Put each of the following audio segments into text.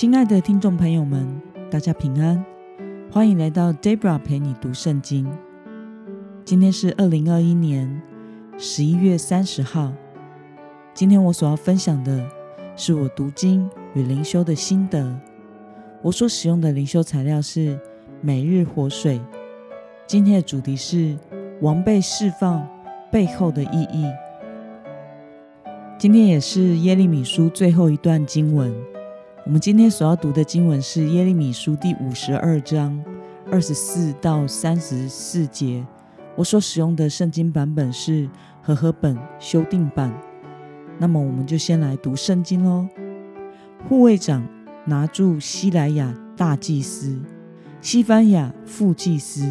亲爱的听众朋友们，大家平安，欢迎来到 Debra 陪你读圣经。今天是二零二一年十一月三十号。今天我所要分享的是我读经与灵修的心得。我所使用的灵修材料是每日活水。今天的主题是王被释放背后的意义。今天也是耶利米书最后一段经文。我们今天所要读的经文是耶利米书第五十二章二十四到三十四节。我所使用的圣经版本是和合本修订版。那么，我们就先来读圣经喽。护卫长拿住西莱亚大祭司、西番雅副祭司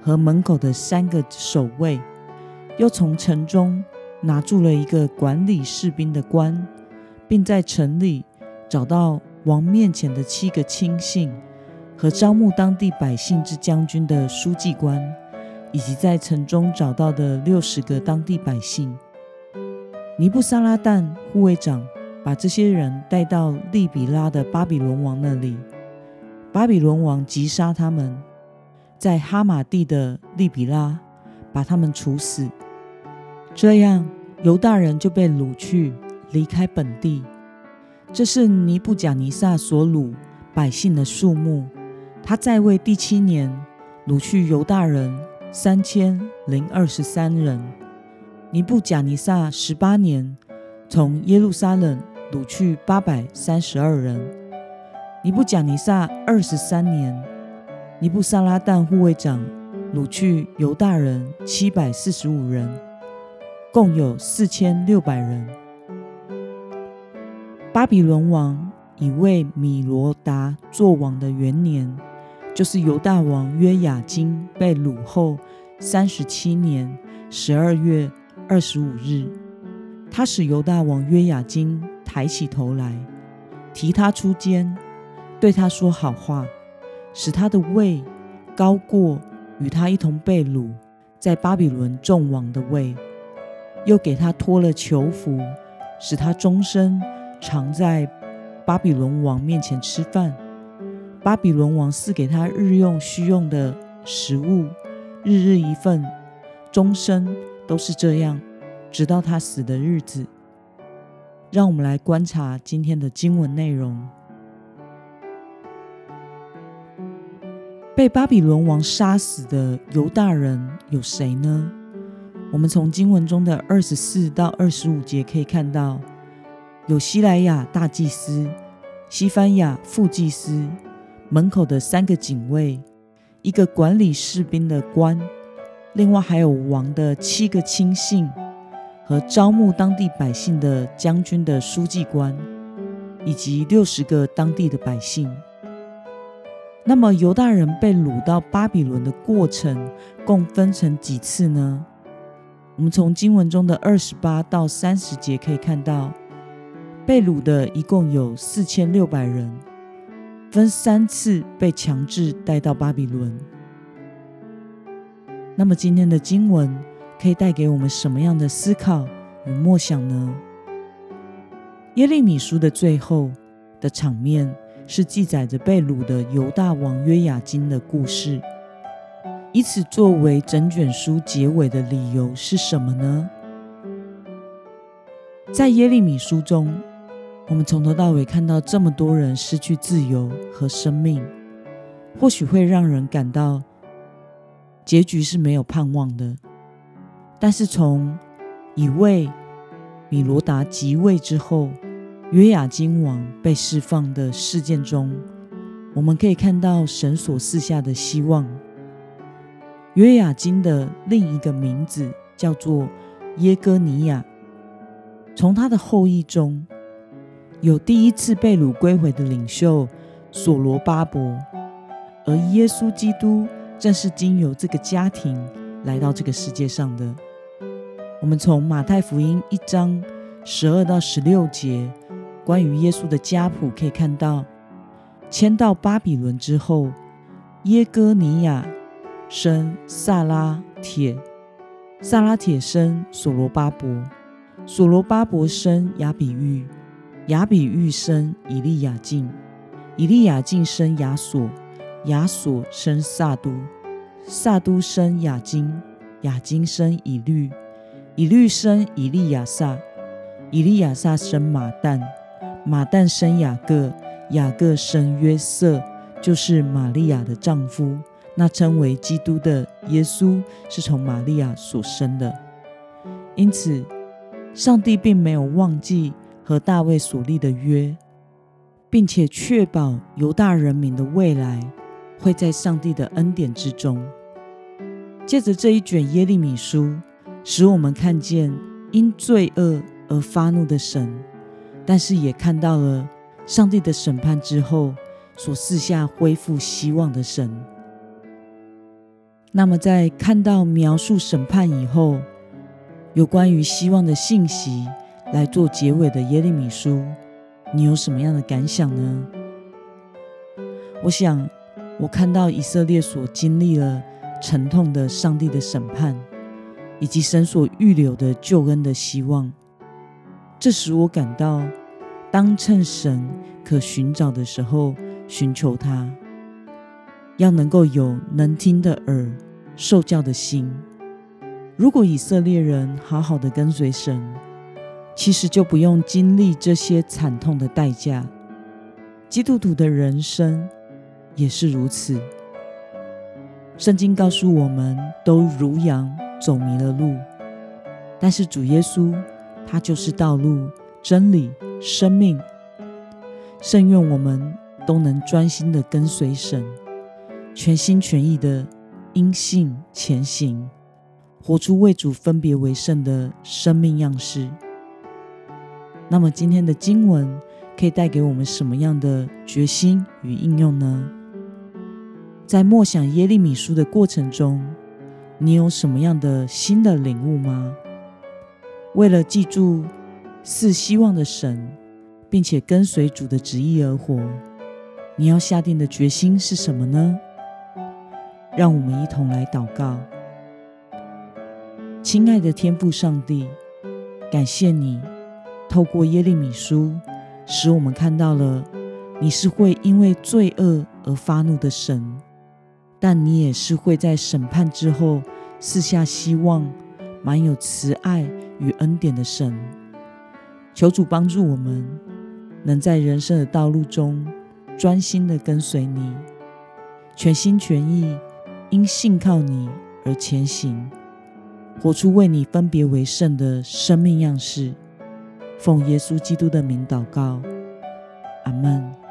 和门口的三个守卫，又从城中。拿住了一个管理士兵的官，并在城里找到王面前的七个亲信和招募当地百姓之将军的书记官，以及在城中找到的六十个当地百姓。尼布撒拉旦护卫长把这些人带到利比拉的巴比伦王那里，巴比伦王击杀他们，在哈马地的利比拉把他们处死。这样，犹大人就被掳去，离开本地。这是尼布甲尼撒所掳百姓的数目。他在位第七年，掳去犹大人三千零二十三人。尼布甲尼撒十八年，从耶路撒冷掳去八百三十二人。尼布甲尼撒二十三年，尼布撒拉旦护卫长掳去犹大人七百四十五人。共有四千六百人。巴比伦王以为米罗达做王的元年，就是犹大王约雅金被掳后三十七年十二月二十五日，他使犹大王约雅金抬起头来，提他出监，对他说好话，使他的位高过与他一同被掳在巴比伦众王的位。又给他脱了囚服，使他终身常在巴比伦王面前吃饭。巴比伦王赐给他日用需用的食物，日日一份，终身都是这样，直到他死的日子。让我们来观察今天的经文内容：被巴比伦王杀死的犹大人有谁呢？我们从经文中的二十四到二十五节可以看到，有西莱亚大祭司、西番雅副祭司、门口的三个警卫、一个管理士兵的官，另外还有王的七个亲信和招募当地百姓的将军的书记官，以及六十个当地的百姓。那么犹大人被掳到巴比伦的过程，共分成几次呢？我们从经文中的二十八到三十节可以看到，被掳的一共有四千六百人，分三次被强制带到巴比伦。那么今天的经文可以带给我们什么样的思考与默想呢？耶利米书的最后的场面是记载着被掳的犹大王约雅金的故事。以此作为整卷书结尾的理由是什么呢？在耶利米书中，我们从头到尾看到这么多人失去自由和生命，或许会让人感到结局是没有盼望的。但是从以为米罗达即位之后，约雅金王被释放的事件中，我们可以看到神所赐下的希望。约雅金的另一个名字叫做耶哥尼亚。从他的后裔中有第一次被掳归回的领袖所罗巴伯，而耶稣基督正是经由这个家庭来到这个世界上的。我们从马太福音一章十二到十六节关于耶稣的家谱可以看到，迁到巴比伦之后，耶哥尼亚。生萨拉铁，萨拉铁生所罗巴伯，所罗巴伯生亚比玉，亚比玉生以利亚敬，以利亚敬生亚索，亚索生撒都，撒都生亚金，亚金生以律，以律生以利亚撒，以利亚撒生马旦，马旦生雅各，雅各生约瑟，就是玛利亚的丈夫。那称为基督的耶稣是从玛利亚所生的。因此，上帝并没有忘记和大卫所立的约。并且确保犹大人民的未来会在上帝的恩典之中。借着这一卷耶利米书，使我们看见因罪恶而发怒的神，但是也看到了上帝的审判之后所赐下恢复希望的神。那么，在看到描述审判以后，有关于希望的信息来做结尾的耶利米书。你有什么样的感想呢？我想，我看到以色列所经历了沉痛的上帝的审判，以及神所预留的救恩的希望，这使我感到，当趁神可寻找的时候寻求他，要能够有能听的耳、受教的心。如果以色列人好好的跟随神，其实就不用经历这些惨痛的代价。基督徒的人生也是如此。圣经告诉我们，都如羊走迷了路，但是主耶稣他就是道路、真理、生命。圣愿我们都能专心的跟随神，全心全意的因信前行，活出为主分别为圣的生命样式。那么今天的经文可以带给我们什么样的决心与应用呢？在默想耶利米书的过程中，你有什么样的新的领悟吗？为了记住赐希望的神，并且跟随主的旨意而活，你要下定的决心是什么呢？让我们一同来祷告。亲爱的天父上帝，感谢你。透过耶利米书，使我们看到了你是会因为罪恶而发怒的神，但你也是会在审判之后赐下希望、满有慈爱与恩典的神。求主帮助我们，能在人生的道路中专心的跟随你，全心全意因信靠你而前行，活出为你分别为圣的生命样式。奉耶稣基督的名祷告，阿门。